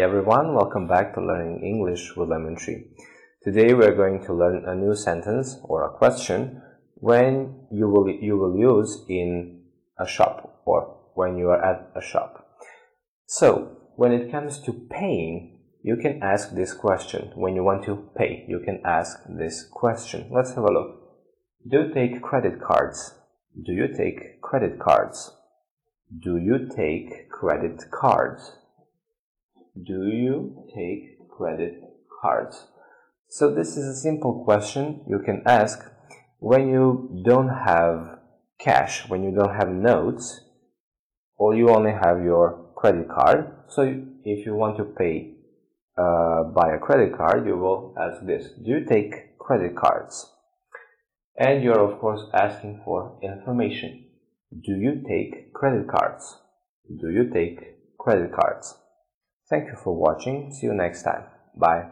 everyone, welcome back to Learning English with Lemon Tree. Today we are going to learn a new sentence or a question when you will you will use in a shop or when you are at a shop. So, when it comes to paying, you can ask this question. When you want to pay, you can ask this question. Let's have a look. Do you take credit cards? Do you take credit cards? Do you take credit cards? Do you take credit cards? So this is a simple question you can ask when you don't have cash, when you don't have notes, or you only have your credit card. So if you want to pay uh, by a credit card, you will ask this. Do you take credit cards? And you're of course asking for information. Do you take credit cards? Do you take credit cards? Thank you for watching. See you next time. Bye.